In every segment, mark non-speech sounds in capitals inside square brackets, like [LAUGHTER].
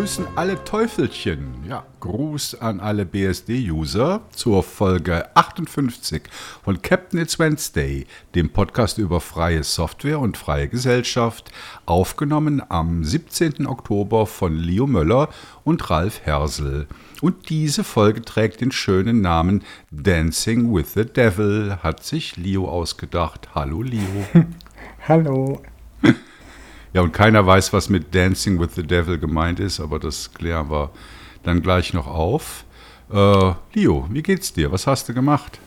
grüßen alle Teufelchen. Ja, Gruß an alle BSD-User zur Folge 58 von Captain It's Wednesday, dem Podcast über freie Software und freie Gesellschaft, aufgenommen am 17. Oktober von Leo Möller und Ralf Hersel. Und diese Folge trägt den schönen Namen Dancing with the Devil, hat sich Leo ausgedacht. Hallo Leo. [LAUGHS] Hallo. Ja, und keiner weiß, was mit Dancing with the Devil gemeint ist, aber das klären wir dann gleich noch auf. Äh, Leo, wie geht's dir? Was hast du gemacht?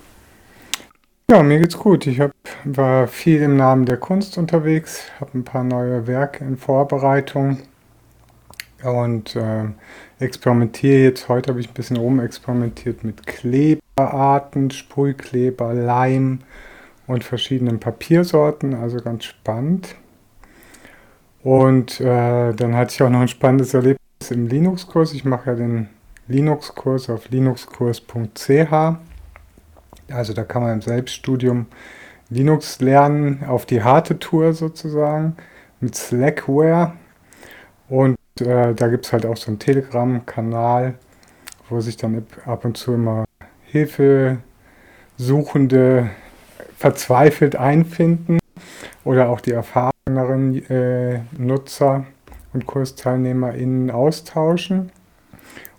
Ja, mir geht's gut. Ich hab, war viel im Namen der Kunst unterwegs, habe ein paar neue Werke in Vorbereitung und äh, experimentiere jetzt. Heute habe ich ein bisschen rumexperimentiert mit Kleberarten, Sprühkleber, Leim und verschiedenen Papiersorten, also ganz spannend. Und äh, dann hatte ich auch noch ein spannendes Erlebnis im Linux-Kurs. Ich mache ja den Linux-Kurs auf linuxkurs.ch. Also da kann man im Selbststudium Linux lernen, auf die harte Tour sozusagen, mit Slackware. Und äh, da gibt es halt auch so einen Telegram-Kanal, wo sich dann ab und zu immer Hilfesuchende verzweifelt einfinden oder auch die Erfahrung äh, Nutzer und KursteilnehmerInnen austauschen.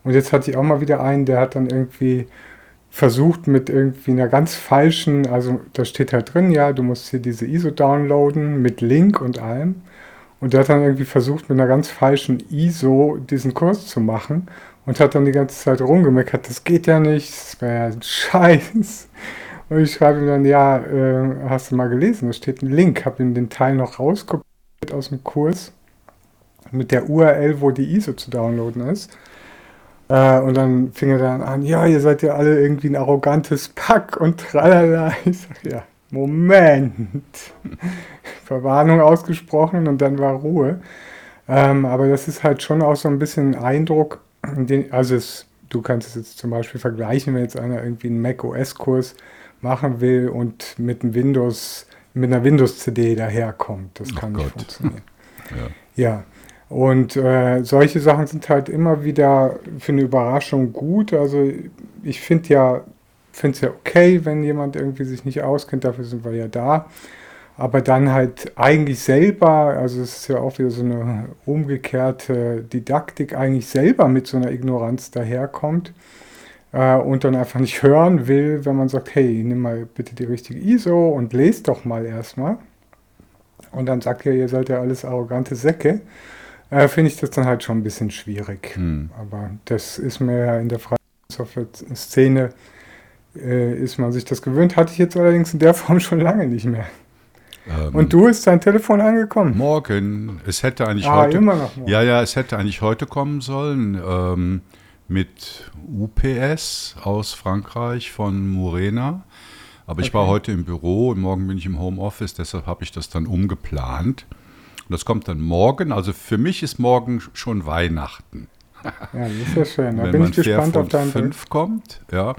Und jetzt hatte ich auch mal wieder einen, der hat dann irgendwie versucht mit irgendwie einer ganz falschen, also da steht halt drin, ja, du musst hier diese ISO downloaden mit Link und allem. Und der hat dann irgendwie versucht, mit einer ganz falschen ISO diesen Kurs zu machen und hat dann die ganze Zeit rumgemeckert, das geht ja nicht, das wäre ja ein Scheiß. Und ich schreibe ihm dann, ja, äh, hast du mal gelesen, da steht ein Link, habe ihm den Teil noch rauskopiert aus dem Kurs mit der URL, wo die ISO zu downloaden ist. Äh, und dann fing er dann an, ja, ihr seid ja alle irgendwie ein arrogantes Pack und tralala. [LAUGHS] Ich sag, ja, Moment. [LAUGHS] Verwarnung ausgesprochen und dann war Ruhe. Ähm, aber das ist halt schon auch so ein bisschen ein Eindruck, den, also es, du kannst es jetzt zum Beispiel vergleichen, wenn jetzt einer irgendwie einen Mac OS-Kurs machen will und mit einem Windows, mit einer Windows-CD daherkommt. Das kann oh nicht funktionieren. [LAUGHS] ja. ja. Und äh, solche Sachen sind halt immer wieder für eine Überraschung gut. Also ich finde ja, finde es ja okay, wenn jemand irgendwie sich nicht auskennt, dafür sind wir ja da. Aber dann halt eigentlich selber, also es ist ja auch wieder so eine umgekehrte Didaktik, eigentlich selber mit so einer Ignoranz daherkommt äh, und dann einfach nicht hören will, wenn man sagt, hey, nimm mal bitte die richtige ISO und lest doch mal erstmal. Und dann sagt er, ihr seid ja alles arrogante Säcke. Äh, Finde ich das dann halt schon ein bisschen schwierig. Hm. Aber das ist mir ja in der freien Software-Szene, äh, ist man sich das gewöhnt. Hatte ich jetzt allerdings in der Form schon lange nicht mehr. Ähm, und du ist dein Telefon angekommen? Morgen. Es hätte eigentlich ah, heute. Immer noch morgen. Ja, ja, es hätte eigentlich heute kommen sollen. Ähm, mit UPS aus Frankreich von Murena. Aber okay. ich war heute im Büro und morgen bin ich im Homeoffice, deshalb habe ich das dann umgeplant. Und das kommt dann morgen. Also für mich ist morgen schon Weihnachten. Ja, das ist ja schön. Da Wenn bin ich gespannt auf dein fünf Bild. kommt, ja.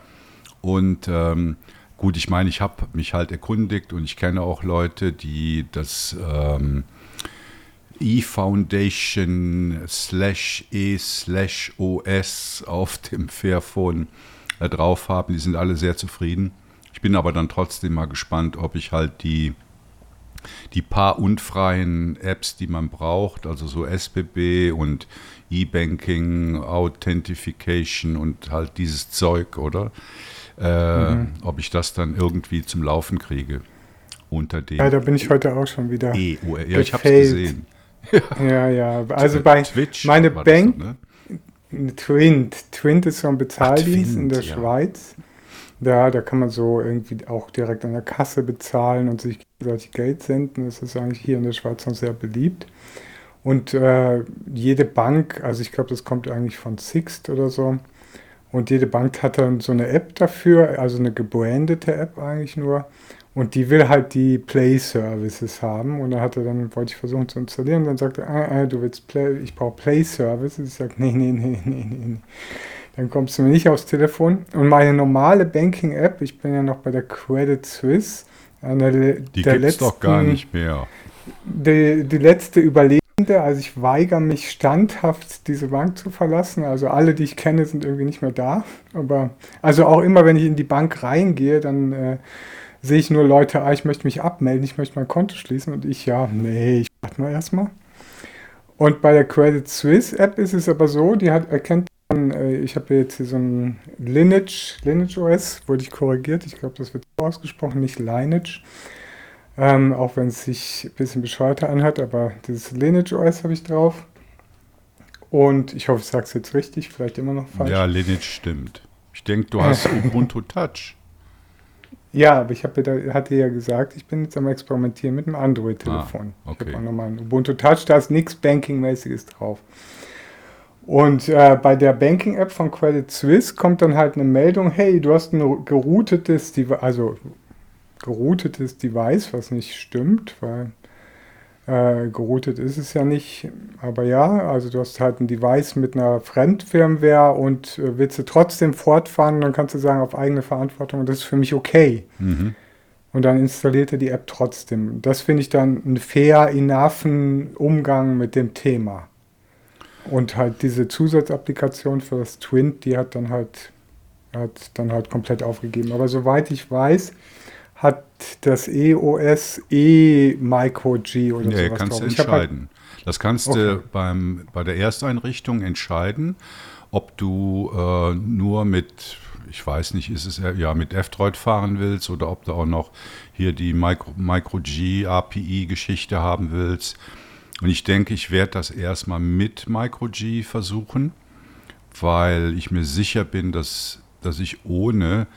Und ähm, gut, ich meine, ich habe mich halt erkundigt und ich kenne auch Leute, die das ähm, eFoundation slash e slash OS auf dem Fairphone äh, drauf haben. Die sind alle sehr zufrieden. Ich bin aber dann trotzdem mal gespannt, ob ich halt die, die paar unfreien Apps, die man braucht, also so SBB und E-Banking, Authentification und halt dieses Zeug, oder? Äh, mhm. Ob ich das dann irgendwie zum Laufen kriege. Unter dem. Ja, da bin ich heute auch schon wieder. E ja, ich habe es gesehen. Ja, ja. Also bei Twitch meine Bank, das, ne? Twint. Twint ist so ein Bezahldienst Twint, in der ja. Schweiz. Da, da kann man so irgendwie auch direkt an der Kasse bezahlen und sich gegenseitig Geld senden. Das ist eigentlich hier in der Schweiz noch sehr beliebt. Und äh, jede Bank, also ich glaube, das kommt eigentlich von Sixt oder so. Und jede Bank hat dann so eine App dafür, also eine gebrandete App eigentlich nur. Und die will halt die Play-Services haben. Und da hat er dann, wollte ich versuchen zu installieren. Und dann sagte er, ah, ah, du willst Play, ich brauche Play-Services. Ich sage, nee, nee, nee, nee, nee. Dann kommst du mir nicht aufs Telefon. Und meine normale Banking-App, ich bin ja noch bei der Credit Suisse. Eine, die gibt es doch gar nicht mehr. Die, die letzte Überlebende also ich weigere mich standhaft, diese Bank zu verlassen. Also alle, die ich kenne, sind irgendwie nicht mehr da. Aber also auch immer, wenn ich in die Bank reingehe, dann äh, sehe ich nur Leute, ah, ich möchte mich abmelden, ich möchte mein Konto schließen und ich, ja, nee, ich warte mal erstmal. Und bei der Credit Suisse App ist es aber so, die hat erkennt dann, äh, ich habe jetzt hier so ein Lineage, Lineage OS, wurde ich korrigiert, ich glaube, das wird ausgesprochen, nicht Lineage. Ähm, auch wenn es sich ein bisschen bescheuerter anhört, aber dieses Lineage OS habe ich drauf. Und ich hoffe, ich sage es jetzt richtig, vielleicht immer noch falsch. Ja, Lineage stimmt. Ich denke, du hast [LAUGHS] Ubuntu Touch. Ja, aber ich habe ja, hatte ja gesagt, ich bin jetzt am Experimentieren mit einem Android-Telefon. Ah, okay. Ich habe auch nochmal ein Ubuntu Touch, da ist nichts Banking-mäßiges drauf. Und äh, bei der Banking-App von Credit Suisse kommt dann halt eine Meldung, hey, du hast ein geroutetes, Device, also geroutetes Device, was nicht stimmt, weil äh, geroutet ist es ja nicht. Aber ja, also du hast halt ein Device mit einer Fremdfirmware und äh, willst du trotzdem fortfahren, dann kannst du sagen, auf eigene Verantwortung, das ist für mich okay. Mhm. Und dann installiert er die App trotzdem. Das finde ich dann einen fair, innaffen Umgang mit dem Thema. Und halt diese Zusatzapplikation für das Twin, die hat dann halt, hat dann halt komplett aufgegeben. Aber soweit ich weiß, hat das EOS E Micro G oder nee, sowas kannst du drauf. Halt, entscheiden. das kannst Okay. du beim, bei der Ersteinrichtung entscheiden, ob du äh, nur mit, ich weiß nicht, ist es äh, ja mit F-Droid fahren willst oder ob du auch noch hier die Micro, Micro G API Geschichte haben willst. Und ich denke, ich werde das erstmal mit Micro G versuchen, weil ich mir sicher bin, dass, dass ich ohne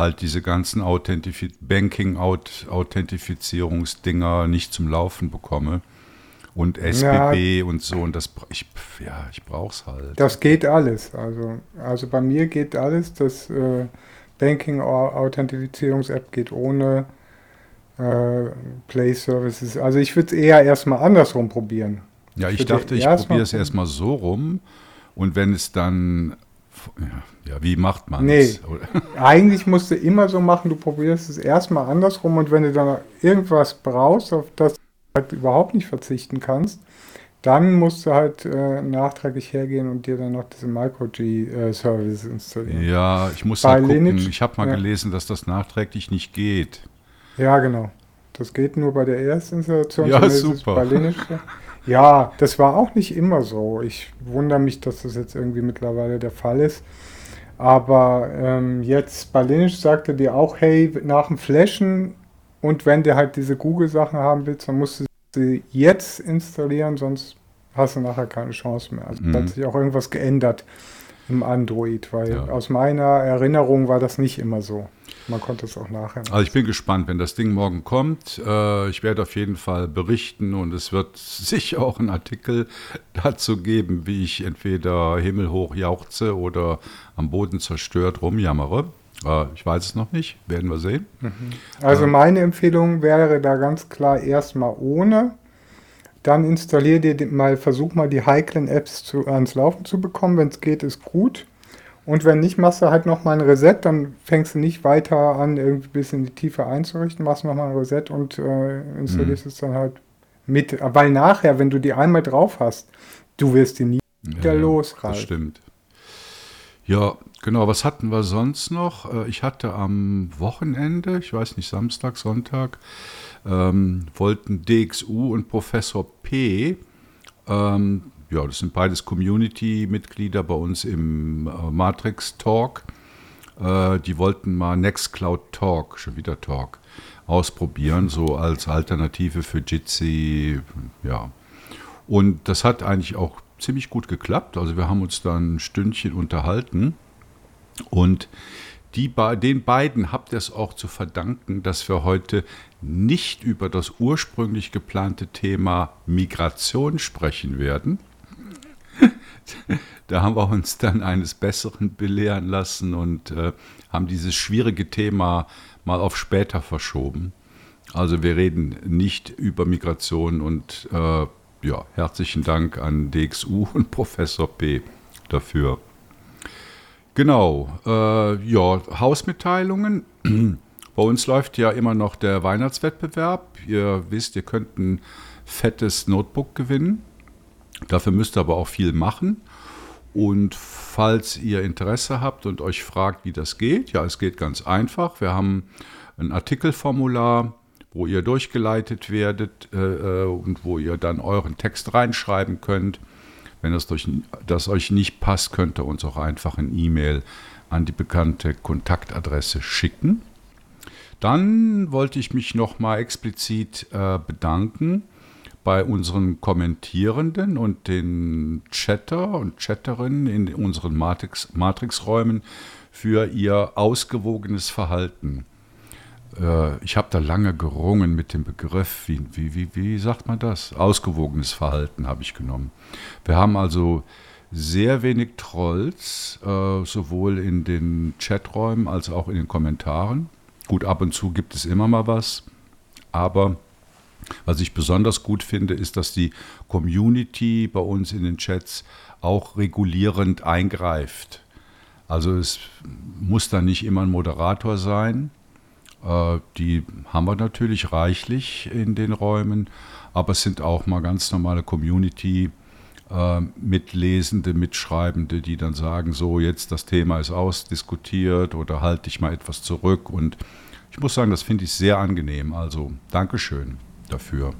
halt diese ganzen Authentifi Banking-Authentifizierungsdinger nicht zum Laufen bekomme. Und SBB und so. Und das, ich, ja, ich brauch's halt. das geht alles. Also, also bei mir geht alles. Das äh, Banking Authentifizierungs-App geht ohne äh, Play Services. Also ich würde es eher erstmal andersrum probieren. Ja, ich würde dachte, ich probiere es erstmal so rum. Und wenn es dann, ja, wie macht man Nee. es? [LAUGHS] Eigentlich musst du immer so machen, du probierst es erstmal andersrum und wenn du dann irgendwas brauchst, auf das du halt überhaupt nicht verzichten kannst, dann musst du halt äh, nachträglich hergehen und dir dann noch diese Micro-G-Services installieren. Ja, ich muss Bei mal gucken. Lineage- Ich habe mal ja. gelesen, dass das nachträglich nicht geht. Ja, genau. Das geht nur bei der Erstinstallation. Ja, super. Bei Linux. [LAUGHS] Ja, das war auch nicht immer so. Ich wundere mich, dass das jetzt irgendwie mittlerweile der Fall ist. Aber ähm, jetzt bei Linux sagte dir auch, hey, nach dem Flashen und wenn du halt diese Google-Sachen haben willst, dann musst du sie jetzt installieren, sonst hast du nachher keine Chance mehr. Also Mhm. hat sich auch irgendwas geändert im Android, weil Ja. aus meiner Erinnerung war das nicht immer so. Man konnte es auch nachher. Also ich bin gespannt, wenn das Ding morgen kommt. Äh, ich werde auf jeden Fall berichten und es wird [LAUGHS] sicher auch einen Artikel dazu geben, wie ich entweder himmelhoch jauchze oder am Boden zerstört rumjammere. Äh, ich weiß es noch nicht, werden wir sehen. Also meine Empfehlung wäre da ganz klar erstmal ohne. Dann installier dir mal, versuch mal die heiklen Apps zu, ans Laufen zu bekommen. Wenn es geht, ist gut. Und wenn nicht, machst du halt nochmal ein Reset, dann fängst du nicht weiter an, irgendwie bis in die Tiefe einzurichten, machst nochmal ein Reset und äh, installierst es dann halt mit. Weil nachher, wenn du die einmal drauf hast, du wirst die nie wieder los, Das stimmt. Ja, genau. Was hatten wir sonst noch? Äh, Ich hatte am Wochenende, ich weiß nicht, Samstag, Sonntag, ähm, wollten DXU und Professor P, ähm, ja, das sind beides Community-Mitglieder bei uns im äh, Matrix Talk, äh, die wollten mal Nextcloud Talk, schon wieder Talk, ausprobieren, so als Alternative für Jitsi, ja. Und das hat eigentlich auch ziemlich gut geklappt. Also wir haben uns dann ein Stündchen unterhalten und die, den beiden habt ihr es auch zu verdanken, dass wir heute nicht über das ursprünglich geplante Thema Migration sprechen werden. [LAUGHS] Da haben wir uns dann eines Besseren belehren lassen und äh, haben dieses schwierige Thema mal auf später verschoben. Also wir reden nicht über Migration und äh, ja, herzlichen Dank an DXU [LAUGHS] und Professor P dafür. Genau, äh, ja, Hausmitteilungen. [CLEARS THROAT] Bei uns läuft ja immer noch der Weihnachtswettbewerb. Ihr wisst, ihr könnt ein fettes Notebook gewinnen. Dafür müsst ihr aber auch viel machen. Und falls ihr Interesse habt und euch fragt, wie das geht, ja, es geht ganz einfach. Wir haben ein Artikelformular, wo ihr durchgeleitet werdet äh, äh, und wo ihr dann euren Text reinschreiben könnt. Wenn das, durch, das euch nicht passt, könnt ihr uns auch einfach ein E-Mail an die bekannte Kontaktadresse schicken. Dann wollte ich mich nochmal explizit äh, bedanken bei unseren Kommentierenden und den Chatter und Chatterinnen in unseren Matrix, Matrix-Räumen für ihr ausgewogenes Verhalten. Äh, ich habe da lange gerungen mit dem Begriff, wie, wie, wie, wie sagt man das? Ausgewogenes Verhalten habe ich genommen. Wir haben also sehr wenig Trolls, äh, sowohl in den Chaträumen als auch in den Kommentaren. Gut, ab und zu gibt es immer mal was, aber was ich besonders gut finde, ist, dass die Community bei uns in den Chats auch regulierend eingreift. Also es muss da nicht immer ein Moderator sein. Äh, die haben wir natürlich reichlich in den Räumen, aber es sind auch mal ganz normale Community. Äh, Mitlesende, Mitschreibende, die dann sagen, so jetzt das Thema ist ausdiskutiert oder halte ich mal etwas zurück. Und ich muss sagen, das finde ich sehr angenehm. Also Dankeschön dafür.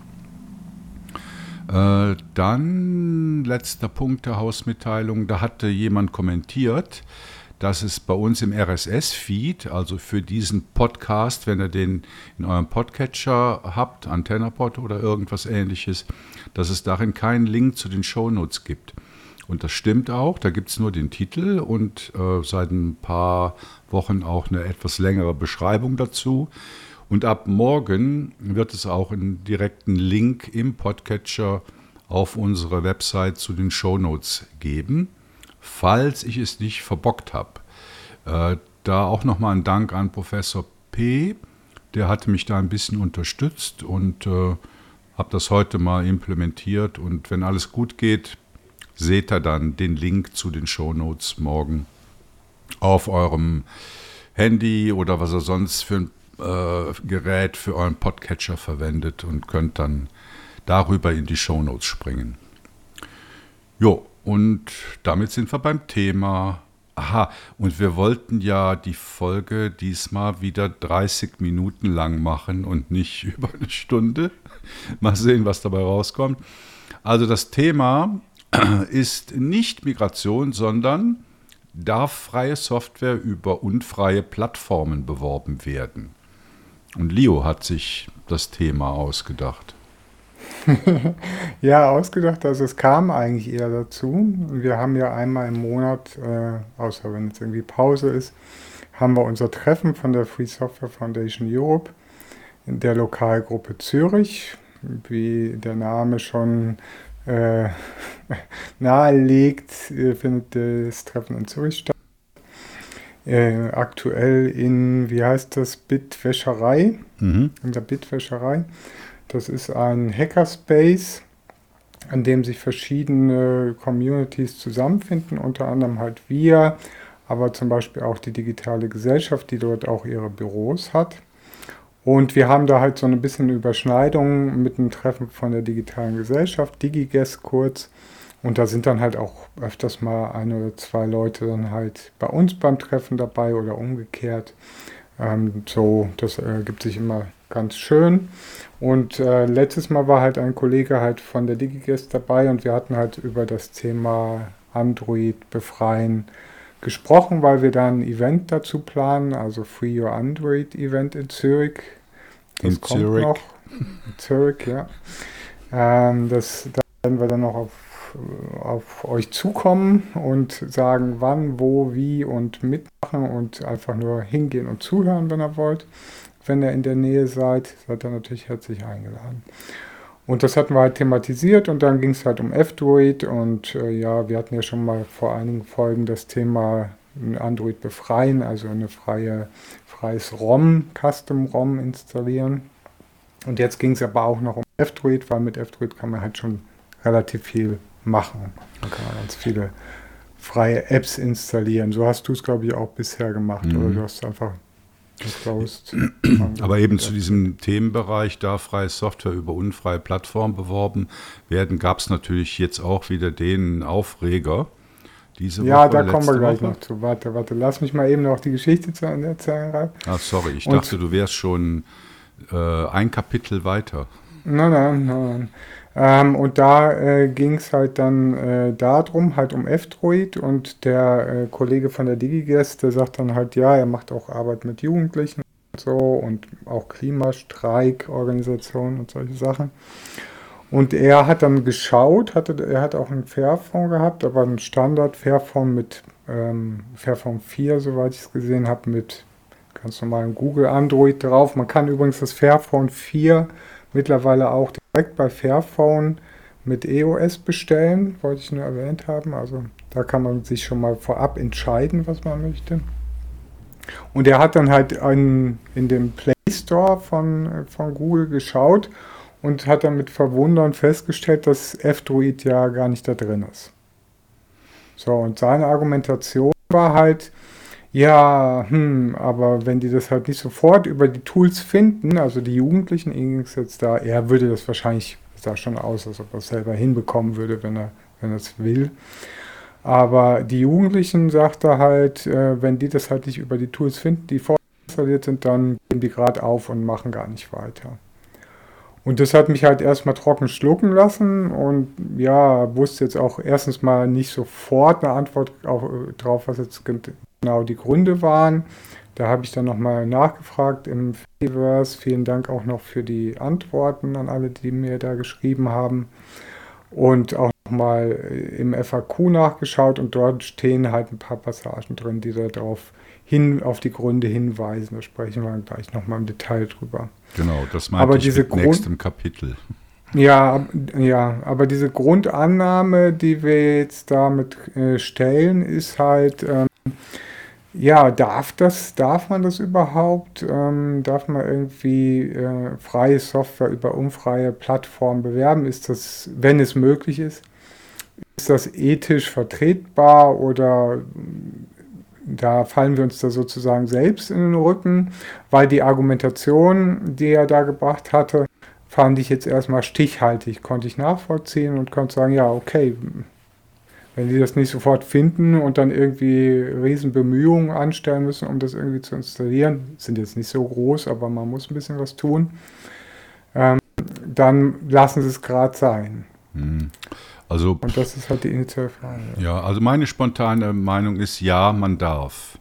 Äh, dann letzter Punkt der Hausmitteilung. Da hatte jemand kommentiert, dass es bei uns im RSS-Feed, also für diesen Podcast, wenn ihr den in eurem Podcatcher habt, AntennaPod oder irgendwas ähnliches, dass es darin keinen Link zu den Shownotes gibt. Und das stimmt auch, da gibt es nur den Titel und äh, seit ein paar Wochen auch eine etwas längere Beschreibung dazu. Und ab morgen wird es auch einen direkten Link im Podcatcher auf unsere Website zu den Shownotes geben, falls ich es nicht verbockt habe. Äh, da auch nochmal ein Dank an Professor P. Der hatte mich da ein bisschen unterstützt und äh, habe das heute mal implementiert. Und wenn alles gut geht, seht ihr dann den Link zu den Shownotes morgen auf eurem Handy oder was ihr sonst für ein Gerät für euren Podcatcher verwendet und könnt dann darüber in die Shownotes springen. Jo, und damit sind wir beim Thema. Aha, und wir wollten ja die Folge diesmal wieder 30 Minuten lang machen und nicht [LAUGHS] über eine Stunde. Mal sehen, was dabei rauskommt. Also das Thema [CLEARS THROAT] ist nicht Migration, sondern darf freie Software über unfreie Plattformen beworben werden? Und Leo hat sich das Thema ausgedacht. [LAUGHS] ja, ausgedacht, also es kam eigentlich eher dazu. Wir haben ja einmal im Monat, äh, außer wenn jetzt irgendwie Pause ist, haben wir unser Treffen von der Free Software Foundation Europe in der Lokalgruppe Zürich. Wie der Name schon äh, [LAUGHS] nahelegt, äh, findet das Treffen in Zürich statt äh, aktuell in, wie heißt das, Bitwäscherei, mhm. in der Bitwäscherei. Das ist ein Hackerspace, an dem sich verschiedene Communities zusammenfinden, unter anderem halt wir, aber zum Beispiel auch die digitale Gesellschaft, die dort auch ihre Büros hat. Und wir haben da halt so ein bisschen Überschneidung mit einem Treffen von der digitalen Gesellschaft, DigiGuest kurz. Und da sind dann halt auch öfters mal ein oder zwei Leute dann halt bei uns beim Treffen dabei oder umgekehrt. Ähm, so, das ergibt sich immer ganz schön. Und äh, letztes Mal war halt ein Kollege halt von der DigiGuest dabei und wir hatten halt über das Thema Android befreien gesprochen, weil wir da ein Event dazu planen, also Free Your Android Event in Zürich. Das in kommt Zürich. noch. In Zürich, ja. Ähm, das, da werden wir dann noch auf auf euch zukommen und sagen, wann, wo, wie und mitmachen und einfach nur hingehen und zuhören, wenn ihr wollt. Wenn ihr in der Nähe seid, seid ihr natürlich herzlich eingeladen. Und das hatten wir halt thematisiert und dann ging es halt um F-Droid und äh, ja, wir hatten ja schon mal vor einigen Folgen das Thema Android befreien, also eine freie, freies ROM, Custom ROM installieren. Und jetzt ging es aber auch noch um F-Droid, weil mit F-Droid kann man halt schon relativ viel machen. Man kann ganz viele freie Apps installieren. So hast du es, glaube ich, auch bisher gemacht. Mhm. Oder du hast einfach Closed. [CLEARS THROAT] Aber eben zu diesem Themenbereich, da freie Software über unfreie Plattformen beworben werden, gab es natürlich jetzt auch wieder den Aufreger. Diese ja, Woche, da kommen wir gleich Woche. noch zu. Warte, warte, lass mich mal eben noch die Geschichte zu erzählen. Ah, sorry, ich Und dachte, du wärst schon äh, ein Kapitel weiter. Nein, nein, nein. Ähm, und da äh, ging es halt dann äh, darum, halt um F-Droid und der äh, Kollege von der DigiGuest, der sagt dann halt, ja, er macht auch Arbeit mit Jugendlichen und so und auch Klimastreikorganisationen und solche Sachen. Und er hat dann geschaut, hatte, er hat auch einen Fairphone gehabt, aber einen Standard Fairphone mit ähm, Fairphone 4, soweit ich es gesehen habe, mit ganz normalem Google Android drauf. Man kann übrigens das Fairphone 4 mittlerweile auch direkt bei Fairphone mit EOS bestellen, wollte ich nur erwähnt haben. Also da kann man sich schon mal vorab entscheiden, was man möchte. Und er hat dann halt in, in dem Play Store von, von Google geschaut und hat dann mit Verwundern festgestellt, dass F-Droid ja gar nicht da drin ist. So, und seine Argumentation war halt, ja, hm, aber wenn die das halt nicht sofort über die Tools finden, also die Jugendlichen, ging es jetzt da, er würde das wahrscheinlich, sah schon aus, als ob er es selber hinbekommen würde, wenn er, wenn er es will. Aber die Jugendlichen, sagt er halt, äh, wenn die das halt nicht über die Tools finden, die vorinstalliert sind, dann gehen die gerade auf und machen gar nicht weiter. Und das hat mich halt erstmal trocken schlucken lassen und ja, wusste jetzt auch erstens mal nicht sofort eine Antwort auf, drauf, was jetzt genau die Gründe waren. Da habe ich dann nochmal nachgefragt im Fediverse. Vielen Dank auch noch für die Antworten an alle, die mir da geschrieben haben. Und auch nochmal im FAQ nachgeschaut und dort stehen halt ein paar Passagen drin, die darauf hin, auf die Gründe hinweisen. Da sprechen wir gleich nochmal im Detail drüber. Genau, das meinte aber ich diese mit Grund nächstem Kapitel. Ja, ja, aber diese Grundannahme, die wir jetzt damit äh, stellen, ist halt, ähm, ja, darf das, darf man das überhaupt? Ähm, darf man irgendwie äh, freie Software über unfreie Plattformen bewerben? Ist das, wenn es möglich ist, ist das ethisch vertretbar oder da fallen wir uns da sozusagen selbst in den Rücken, weil die Argumentation, die er da gebracht hatte, fand ich jetzt erstmal stichhaltig, konnte ich nachvollziehen und konnte sagen, ja, okay, wenn die das nicht sofort finden und dann irgendwie riesen Bemühungen anstellen müssen, um das irgendwie zu installieren, sind jetzt nicht so groß, aber man muss ein bisschen was tun, ähm, dann lassen sie es gerade sein. Hm. Also, und das ist halt die initiale Frage. Ja, also meine spontane Meinung ist, ja, man darf.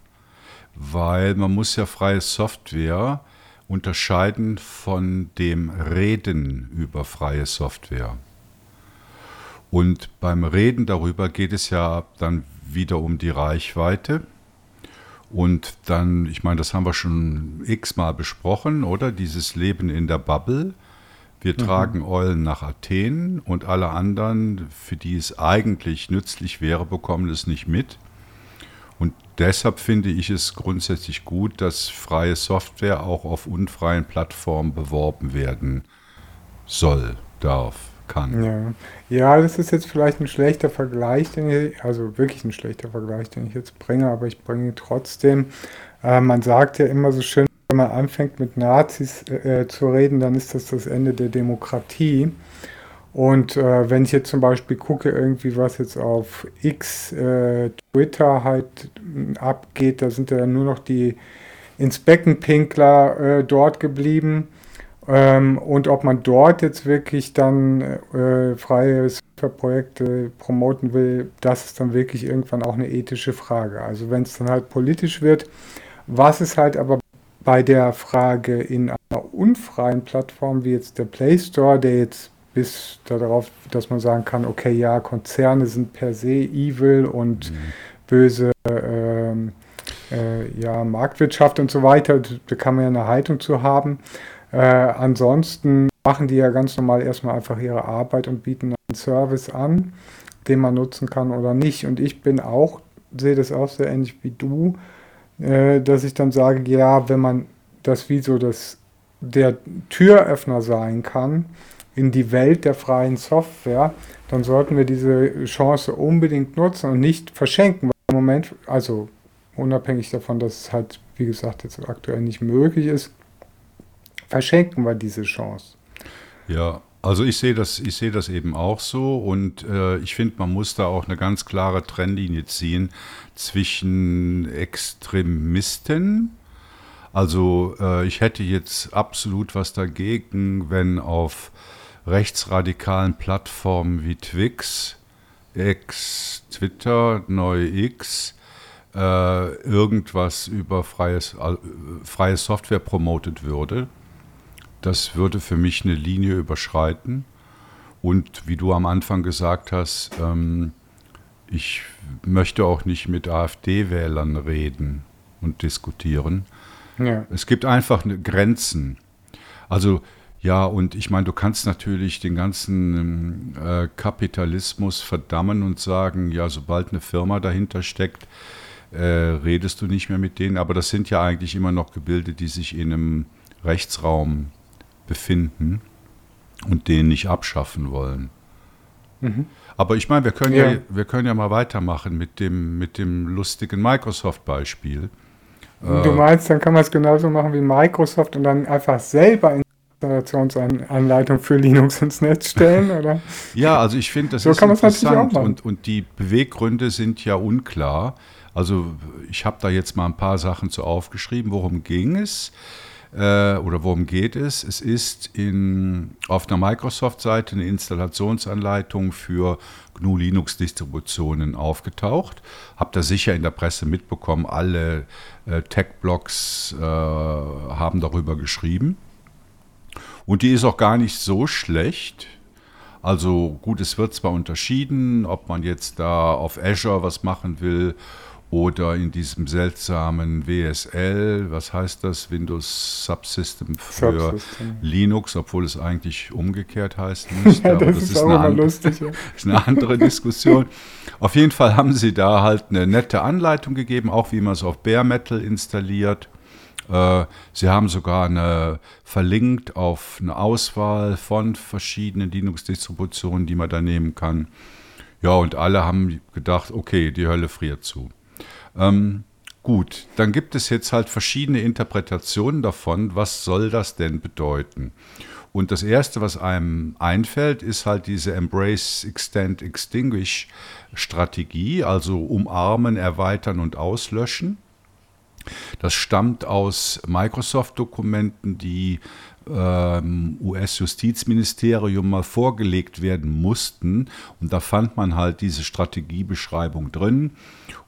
Weil man muss ja freie Software unterscheiden von dem Reden über freie Software. Und beim Reden darüber geht es ja dann wieder um die Reichweite. Und dann, ich meine, das haben wir schon x-mal besprochen, oder? Dieses Leben in der Bubble. Wir mhm. tragen Eulen nach Athen und alle anderen, für die es eigentlich nützlich wäre, bekommen es nicht mit. Und deshalb finde ich es grundsätzlich gut, dass freie Software auch auf unfreien Plattformen beworben werden soll, darf kann. Ja. Ja, das ist jetzt vielleicht ein schlechter Vergleich, den ich, also wirklich ein schlechter Vergleich, den ich jetzt bringe, aber ich bringe ihn trotzdem. Äh, man sagt ja immer so schön, wenn man anfängt mit Nazis äh, zu reden, dann ist das das Ende der Demokratie. Und äh, wenn ich jetzt zum Beispiel gucke, irgendwie was jetzt auf X, äh, Twitter halt abgeht, da sind ja nur noch die ins Beckenpinkler äh, dort geblieben. Ähm, und ob man dort jetzt wirklich dann äh, freie Projekte promoten will, das ist dann wirklich irgendwann auch eine ethische Frage. Also wenn es dann halt politisch wird, was ist halt aber bei der Frage in einer unfreien Plattform wie jetzt der Play Store, der jetzt bis darauf, dass man sagen kann, okay, ja, Konzerne sind per se evil und mhm. böse ähm, äh, ja, Marktwirtschaft und so weiter, da kann man ja eine Haltung zu haben. Äh, ansonsten machen die ja ganz normal erstmal einfach ihre Arbeit und bieten einen Service an, den man nutzen kann oder nicht. Und ich bin auch, sehe das auch sehr ähnlich wie du, äh, dass ich dann sage, ja, wenn man das wie so das, der Türöffner sein kann in die Welt der freien Software, dann sollten wir diese Chance unbedingt nutzen und nicht verschenken. Weil im Moment, also unabhängig davon, dass es halt wie gesagt, jetzt aktuell nicht möglich ist, verschenken wir diese Chance. Ja, also ich sehe das, ich sehe das eben auch so und äh, ich finde, man muss da auch eine ganz klare Trennlinie ziehen zwischen Extremisten. Also äh, ich hätte jetzt absolut was dagegen, wenn auf rechtsradikalen Plattformen wie Twix, X, Twitter, neu X, äh, irgendwas über freies, äh, freie Software promotet würde das würde für mich eine Linie überschreiten. Und wie du am Anfang gesagt hast, ähm, ich möchte auch nicht mit AfD-Wählern reden und diskutieren. Ja. Es gibt einfach eine Grenzen. Also ja, und ich meine, du kannst natürlich den ganzen äh, Kapitalismus verdammen und sagen, ja, sobald eine Firma dahinter steckt, äh, redest du nicht mehr mit denen. Aber das sind ja eigentlich immer noch Gebilde, die sich in einem Rechtsraum befinden und den nicht abschaffen wollen. Mhm. Aber ich meine, wir können ja. ja. wir können ja mal weitermachen mit dem, mit dem lustigen Microsoft-Beispiel. Du meinst, dann kann man es genauso machen wie Microsoft und dann einfach selber Installationsanleitung für Linux ins Netz stellen, [LAUGHS] oder? ja, also ich finde, das so ist interessant und, und die Beweggründe sind ja unklar. Also ich habe da jetzt mal ein paar Sachen zu aufgeschrieben. Worum ging es? Äh, oder worum geht es? Es ist in, auf einer Microsoft-Seite eine Installationsanleitung für GNU Linux-Distributionen aufgetaucht. Habt ihr sicher in der Presse mitbekommen, alle äh, Tech-Blogs äh, haben darüber geschrieben. Und die ist auch gar nicht so schlecht. Also gut, es wird zwar unterschieden, ob man jetzt da auf Azure was machen will oder in diesem seltsamen WSL, was heißt das? Windows Subsystem für Subsystem. Linux, obwohl es eigentlich umgekehrt heißt. [LAUGHS] Müsste, ja, das, das, ist, ist eine, andere, lustig, ja. [LAUGHS] ist eine andere Diskussion. Auf jeden Fall haben sie da halt eine nette Anleitung gegeben, auch wie man es auf Bare Metal installiert. Äh, sie haben sogar eine verlinkt auf eine Auswahl von verschiedenen Linux-Distributionen, die man da nehmen kann. Ja, und alle haben gedacht, okay, die Hölle friert zu. Ähm, gut, dann gibt es jetzt halt verschiedene Interpretationen davon, was soll das denn bedeuten? Und das Erste, was einem einfällt, ist halt diese Embrace, Extend, Extinguish Strategie, also umarmen, erweitern und auslöschen. Das stammt aus Microsoft-Dokumenten, die ähm, US-Justizministerium mal vorgelegt werden mussten. Und da fand man halt diese Strategiebeschreibung drin.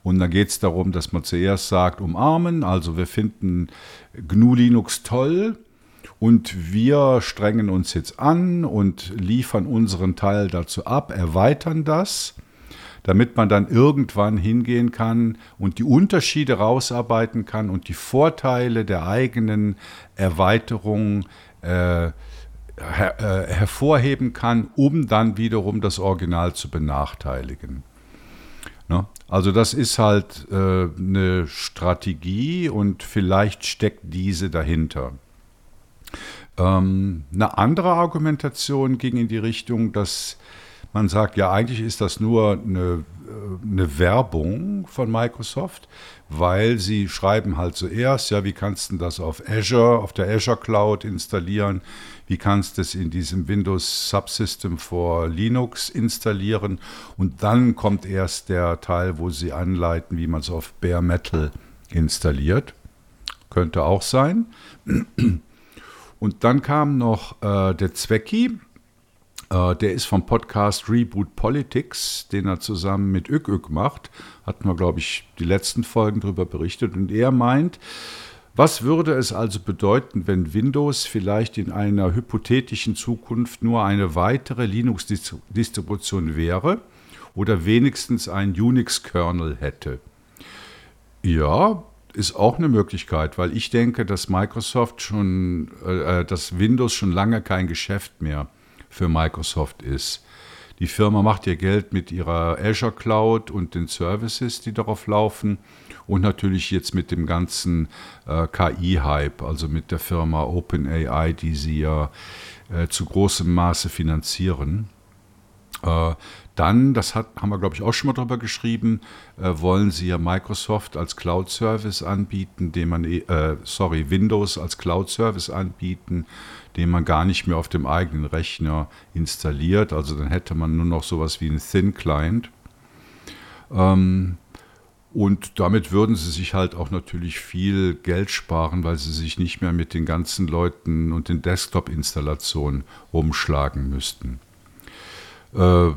Und da geht es darum, dass man zuerst sagt, umarmen, also wir finden GNU Linux toll und wir strengen uns jetzt an und liefern unseren Teil dazu ab, erweitern das, damit man dann irgendwann hingehen kann und die Unterschiede rausarbeiten kann und die Vorteile der eigenen Erweiterung äh, äh, hervorheben kann, um dann wiederum das Original zu benachteiligen. Ne? Also das ist halt äh, eine Strategie und vielleicht steckt diese dahinter. Ähm, eine andere Argumentation ging in die Richtung, dass man sagt, ja eigentlich ist das nur eine, eine Werbung von Microsoft, weil sie schreiben halt zuerst, ja, wie kannst du das auf Azure, auf der Azure Cloud installieren, wie kannst du es in diesem Windows Subsystem for Linux installieren und dann kommt erst der Teil, wo sie anleiten, wie man es auf Bare Metal installiert. Könnte auch sein. Und dann kam noch äh, der Zwecki, der ist vom Podcast Reboot Politics, den er zusammen mit Ük macht. Hatten wir, glaube ich, die letzten Folgen darüber berichtet. Und er meint, was würde es also bedeuten, wenn Windows vielleicht in einer hypothetischen Zukunft nur eine weitere Linux-Distribution wäre oder wenigstens ein Unix-Kernel hätte? Ja, ist auch eine Möglichkeit, weil ich denke, dass Microsoft schon, äh, äh dass Windows schon lange kein Geschäft mehr für Microsoft ist. Die Firma macht ihr Geld mit ihrer Azure Cloud und den Services, die darauf laufen und natürlich jetzt mit dem ganzen äh, KI-Hype, also mit der Firma OpenAI, die sie ja äh, zu großem Maße finanzieren. Äh, dann, das hat, haben wir glaube ich auch schon mal drüber geschrieben, äh, wollen sie ja Microsoft als Cloud-Service anbieten, den man, äh, sorry, Windows als Cloud-Service anbieten, den man gar nicht mehr auf dem eigenen Rechner installiert. Also dann hätte man nur noch sowas wie einen Thin-Client. Ähm, und damit würden sie sich halt auch natürlich viel Geld sparen, weil sie sich nicht mehr mit den ganzen Leuten und den Desktop-Installationen rumschlagen müssten. Äh,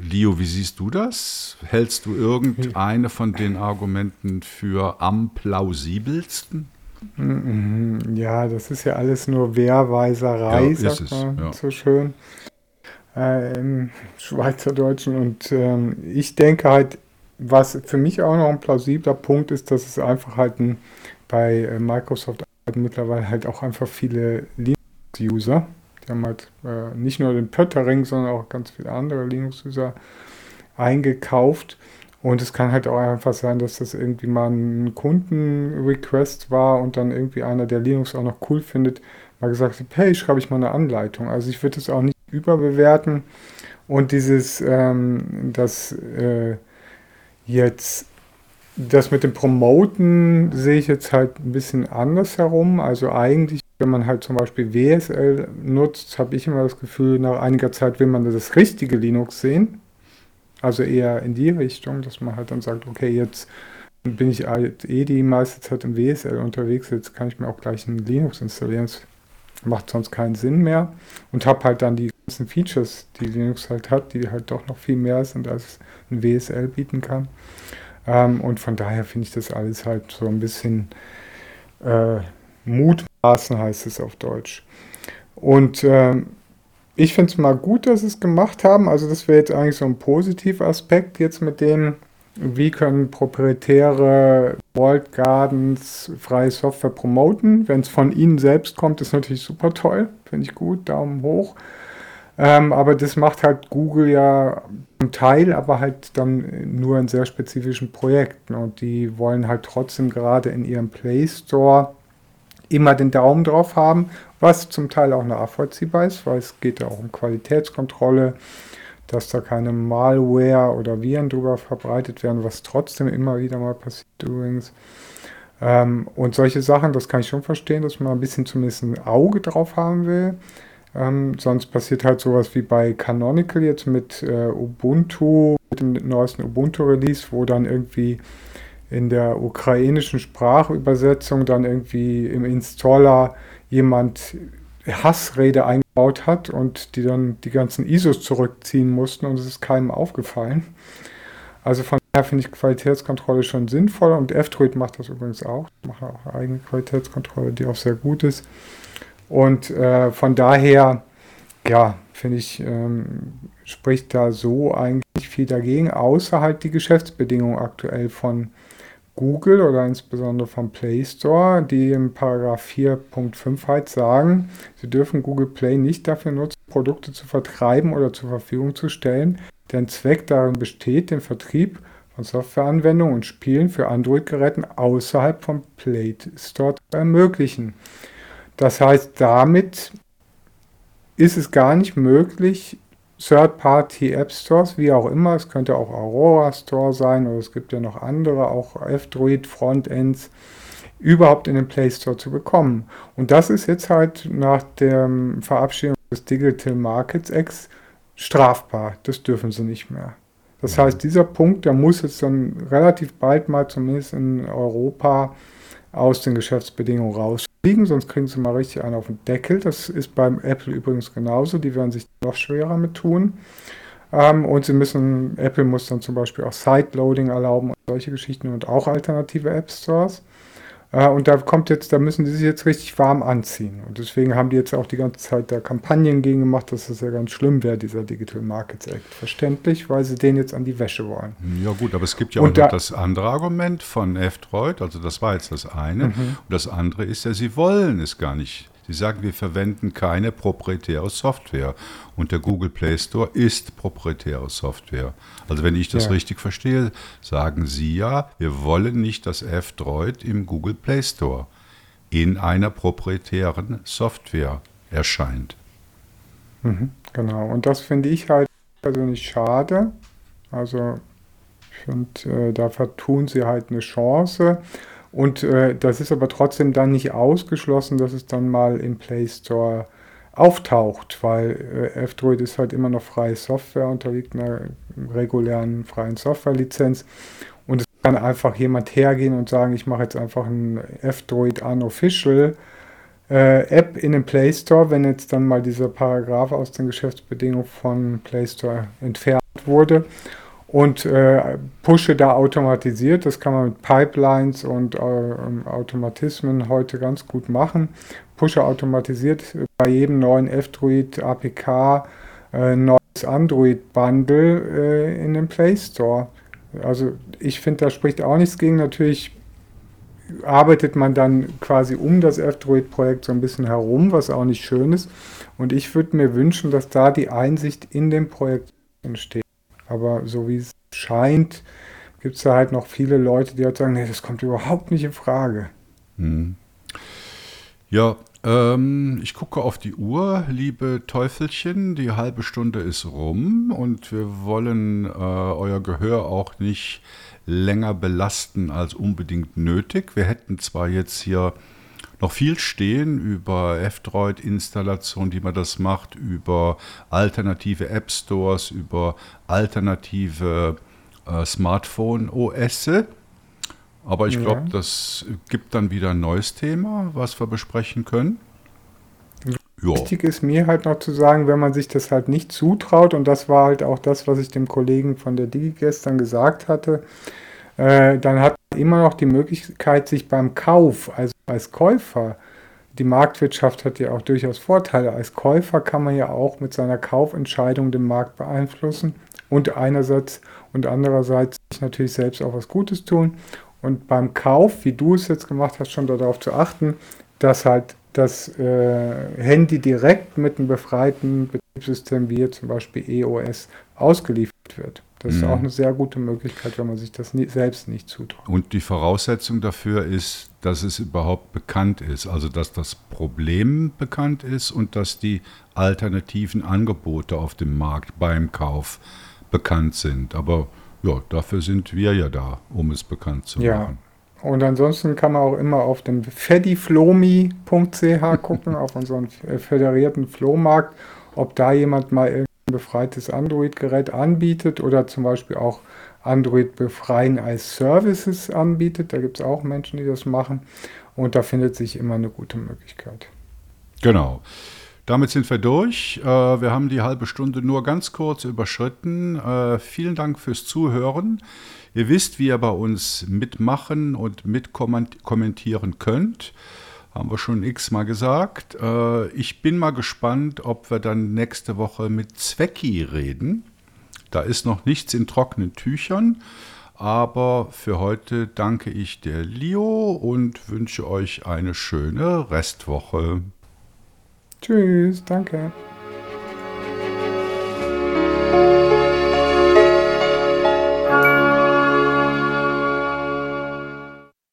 Leo, wie siehst du das? Hältst du irgendeine von den Argumenten für am plausibelsten? Mhm, ja, das ist ja alles nur Wehrweiserei, ja, sagt man ja. so schön äh, im Schweizerdeutschen. Und ähm, ich denke halt, was für mich auch noch ein plausibler Punkt ist, dass es einfach halt ein, bei äh, Microsoft mittlerweile halt auch einfach viele Linux-User. Die haben halt äh, nicht nur den Pöttering, sondern auch ganz viele andere Linux-User eingekauft. Und es kann halt auch einfach sein, dass das irgendwie mal ein Kundenrequest war und dann irgendwie einer, der Linux auch noch cool findet, mal gesagt hat, hey, schreibe ich mal eine Anleitung. Also ich würde es auch nicht überbewerten. Und dieses, ähm, das äh, jetzt, das mit dem Promoten sehe ich jetzt halt ein bisschen anders herum. Also eigentlich, wenn man halt zum Beispiel WSL nutzt, habe ich immer das Gefühl, nach einiger Zeit will man das richtige Linux sehen. Also eher in die Richtung, dass man halt dann sagt, okay, jetzt bin ich halt eh die meiste Zeit im WSL unterwegs, jetzt kann ich mir auch gleich ein Linux installieren. Das macht sonst keinen Sinn mehr. Und habe halt dann die ganzen Features, die Linux halt hat, die halt doch noch viel mehr sind, als ein WSL bieten kann. Ähm, und von daher finde ich das alles halt so ein bisschen äh, mutmaßen, heißt es auf Deutsch. Und ähm, ich finde es mal gut, dass sie es gemacht haben. Also das wäre jetzt eigentlich so ein positiver Aspekt jetzt mit dem, wie können proprietäre Walled Gardens freie Software promoten. Wenn es von ihnen selbst kommt, ist natürlich super toll. Finde ich gut, Daumen hoch. Ähm, aber das macht halt Google ja zum Teil, aber halt dann nur in sehr spezifischen Projekten. Und die wollen halt trotzdem gerade in ihrem Play Store immer den Daumen drauf haben, was zum Teil auch nachvollziehbar ist, weil es geht ja auch um Qualitätskontrolle, dass da keine Malware oder Viren drüber verbreitet werden, was trotzdem immer wieder mal passiert übrigens. Ähm, und solche Sachen, das kann ich schon verstehen, dass man ein bisschen zumindest ein Auge drauf haben will. Ähm, sonst passiert halt sowas wie bei Canonical jetzt mit äh, Ubuntu, mit dem neuesten Ubuntu-Release, wo dann irgendwie in der ukrainischen Sprachübersetzung dann irgendwie im Installer jemand Hassrede eingebaut hat und die dann die ganzen ISOs zurückziehen mussten und es ist keinem aufgefallen. Also von daher finde ich Qualitätskontrolle schon sinnvoll und F-Droid macht das übrigens auch. Die machen auch eigene Qualitätskontrolle, die auch sehr gut ist. Und äh, von daher, ja, finde ich, ähm, spricht da so eigentlich viel dagegen, außer halt die Geschäftsbedingungen aktuell von Google oder insbesondere vom Play Store, die im Paragraph 4.5 halt sagen, sie dürfen Google Play nicht dafür nutzen, Produkte zu vertreiben oder zur Verfügung zu stellen, deren Zweck darin besteht, den Vertrieb von Softwareanwendungen und Spielen für Android-Geräten außerhalb vom Play Store zu ermöglichen. Das heißt, damit ist es gar nicht möglich, Third-Party-App-Stores, wie auch immer, es könnte auch Aurora Store sein oder es gibt ja noch andere, auch F-Droid Frontends, überhaupt in den Play Store zu bekommen. Und das ist jetzt halt nach der Verabschiedung des Digital Markets Acts strafbar. Das dürfen sie nicht mehr. Das heißt, dieser Punkt, der muss jetzt dann relativ bald mal zumindest in Europa aus den Geschäftsbedingungen rausfliegen, sonst kriegen sie mal richtig einen auf den Deckel. Das ist beim Apple übrigens genauso, die werden sich noch schwerer mit tun. Ähm, und sie müssen, Apple muss dann zum Beispiel auch Sideloading erlauben und solche Geschichten und auch alternative App Stores. Äh, und da kommt jetzt, da müssen die sich jetzt richtig warm anziehen. Und deswegen haben die jetzt auch die ganze Zeit da Kampagnen gegen gemacht, dass das ja ganz schlimm wäre, dieser Digital Markets Act. Verständlich, weil sie den jetzt an die Wäsche wollen. Ja gut, aber es gibt ja und auch da, das andere Argument von F-Droid, also das war jetzt das eine. Mhm. Und das andere ist ja, sie wollen es gar nicht Sie sagen, wir verwenden keine proprietäre Software. Und der Google Play Store ist proprietäre Software. Also wenn ich das ja. richtig verstehe, sagen Sie ja, wir wollen nicht, dass F-Droid im Google Play Store in einer proprietären Software erscheint. Mhm, genau. Und das finde ich halt persönlich schade. Also ich finde, äh, da vertun sie halt eine Chance. Und äh, das ist aber trotzdem dann nicht ausgeschlossen, dass es dann mal im Play Store auftaucht, weil äh, F-Droid ist halt immer noch freie Software, unterliegt einer regulären freien Softwarelizenz. Und es kann einfach jemand hergehen und sagen, ich mache jetzt einfach ein F-Droid Unofficial äh, App in den Play Store, wenn jetzt dann mal dieser Paragraph aus den Geschäftsbedingungen von Play Store entfernt wurde und äh, pushe da automatisiert. Das kann man mit Pipelines und äh, Automatismen heute ganz gut machen. Pushe automatisiert bei jedem neuen F-Droid APK äh, neues Android-Bundle äh, in den Play Store. Also ich finde, da spricht auch nichts gegen. Natürlich arbeitet man dann quasi um das F-Droid-Projekt so ein bisschen herum, was auch nicht schön ist. Und ich würde mir wünschen, dass da die Einsicht in dem Projekt entsteht. Aber so wie es scheint, gibt es da halt noch viele Leute, die halt sagen, nee, das kommt überhaupt nicht in Frage. Hm. Ja, ähm, ich gucke auf die Uhr, liebe Teufelchen, die halbe Stunde ist rum und wir wollen äh, euer Gehör auch nicht länger belasten als unbedingt nötig. Wir hätten zwar jetzt hier noch viel stehen über F-Droid-Installation, wie man das macht, über alternative App Stores, über alternative äh, Smartphone-OS. Aber ich glaube, ja. das gibt dann wieder ein neues Thema, was wir besprechen können. Wichtig ist mir halt noch zu sagen, wenn man sich das halt nicht zutraut, und das war halt auch das, was ich dem Kollegen von der Digi gestern gesagt hatte, äh, dann hat man immer noch die Möglichkeit, sich beim Kauf, also als Käufer, die Marktwirtschaft hat ja auch durchaus Vorteile. Als Käufer kann man ja auch mit seiner Kaufentscheidung den Markt beeinflussen und einerseits und andererseits sich natürlich selbst auch was Gutes tun. Und beim Kauf, wie du es jetzt gemacht hast, schon darauf zu achten, dass halt das äh, Handy direkt mit einem befreiten Betriebssystem wie zum Beispiel EOS ausgeliefert wird. Das ist mhm. auch eine sehr gute Möglichkeit, wenn man sich das nie, selbst nicht zutraut. Und die Voraussetzung dafür ist, dass es überhaupt bekannt ist, also dass das Problem bekannt ist und dass die alternativen Angebote auf dem Markt beim Kauf bekannt sind. Aber ja, dafür sind wir ja da, um es bekannt zu ja. machen. Und ansonsten kann man auch immer auf dem fediflomi.ch gucken, [LAUGHS] auf unseren föderierten Flohmarkt, ob da jemand mal befreites Android-Gerät anbietet oder zum Beispiel auch Android befreien als Services anbietet. Da gibt es auch Menschen, die das machen. Und da findet sich immer eine gute Möglichkeit. Genau. Damit sind wir durch. Äh, wir haben die halbe Stunde nur ganz kurz überschritten. Äh, vielen Dank fürs Zuhören. Ihr wisst, wie ihr bei uns mitmachen und mitkommentieren könnt. Haben wir schon x-mal gesagt. Äh, ich bin mal gespannt, ob wir dann nächste Woche mit Zwecki reden. Da ist noch nichts in trockenen Tüchern. Aber für heute danke ich der Leo und wünsche euch eine schöne Restwoche. Tschüss, danke.